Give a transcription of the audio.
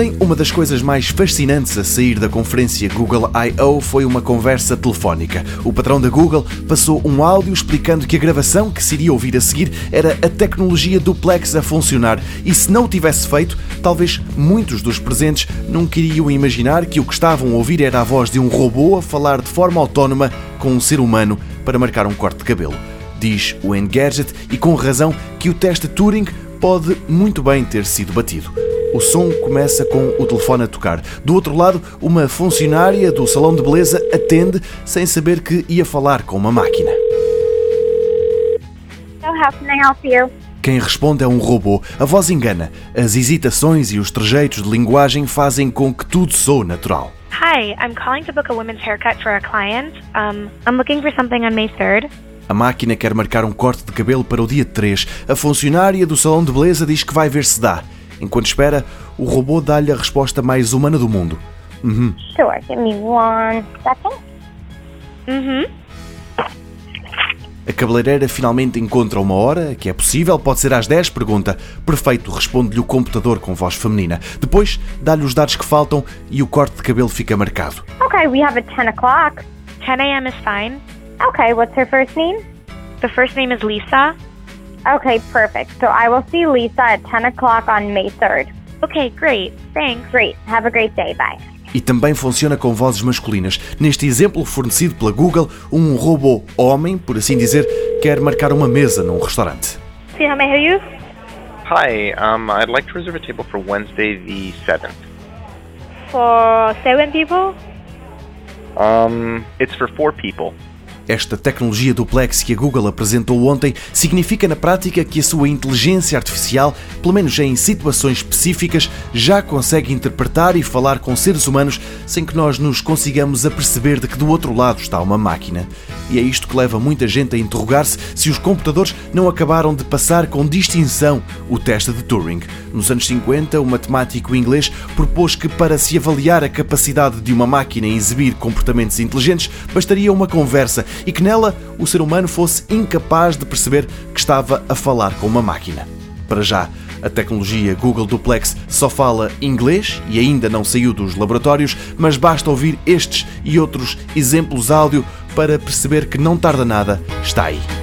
Ontem, uma das coisas mais fascinantes a sair da conferência Google I.O. foi uma conversa telefónica. O patrão da Google passou um áudio explicando que a gravação que se iria ouvir a seguir era a tecnologia duplex a funcionar e se não o tivesse feito, talvez muitos dos presentes não queriam imaginar que o que estavam a ouvir era a voz de um robô a falar de forma autónoma com um ser humano para marcar um corte de cabelo. Diz o Engadget, e com razão, que o teste Turing pode muito bem ter sido batido. O som começa com o telefone a tocar. Do outro lado, uma funcionária do salão de beleza atende sem saber que ia falar com uma máquina. Quem responde é um robô. A voz engana. As hesitações e os trejeitos de linguagem fazem com que tudo soe natural. Hi, I'm calling to book a women's haircut for a client. Um, I'm looking for something on May 3rd. A máquina quer marcar um corte de cabelo para o dia 3. A funcionária do salão de beleza diz que vai ver se dá. Enquanto espera, o robô dá-lhe a resposta mais humana do mundo. Uhum. Sure, give me one second. Mm-hmm. A cabeleireira finalmente encontra uma hora, que é possível, pode ser às 10, pergunta. Perfeito, responde-lhe o computador com voz feminina. Depois, dá-lhe os dados que faltam e o corte de cabelo fica marcado. Okay, we have it 10 o'clock. 10 a.m. is fine. Okay, what's her first name? The first name is Lisa. Okay, perfect. So I will see Lisa at 10 o'clock on May 3rd. Okay, great. Thanks. Great. Have a great day. Bye. E também funciona com vozes masculinas. Neste exemplo fornecido pela Google, um robô homem, por assim dizer, quer marcar uma mesa num restaurante. See how may I help you? Hi, um, I'd like to reserve a table for Wednesday the 7th. For seven people? Um, it's for four people. Esta tecnologia duplex que a Google apresentou ontem significa na prática que a sua inteligência artificial, pelo menos em situações específicas, já consegue interpretar e falar com seres humanos sem que nós nos consigamos aperceber de que do outro lado está uma máquina. E é isto que leva muita gente a interrogar-se se os computadores não acabaram de passar com distinção o teste de Turing. Nos anos 50, o matemático inglês propôs que para se avaliar a capacidade de uma máquina em exibir comportamentos inteligentes, bastaria uma conversa e que nela o ser humano fosse incapaz de perceber que estava a falar com uma máquina. Para já, a tecnologia Google Duplex só fala inglês e ainda não saiu dos laboratórios, mas basta ouvir estes e outros exemplos áudio para perceber que não tarda nada, está aí.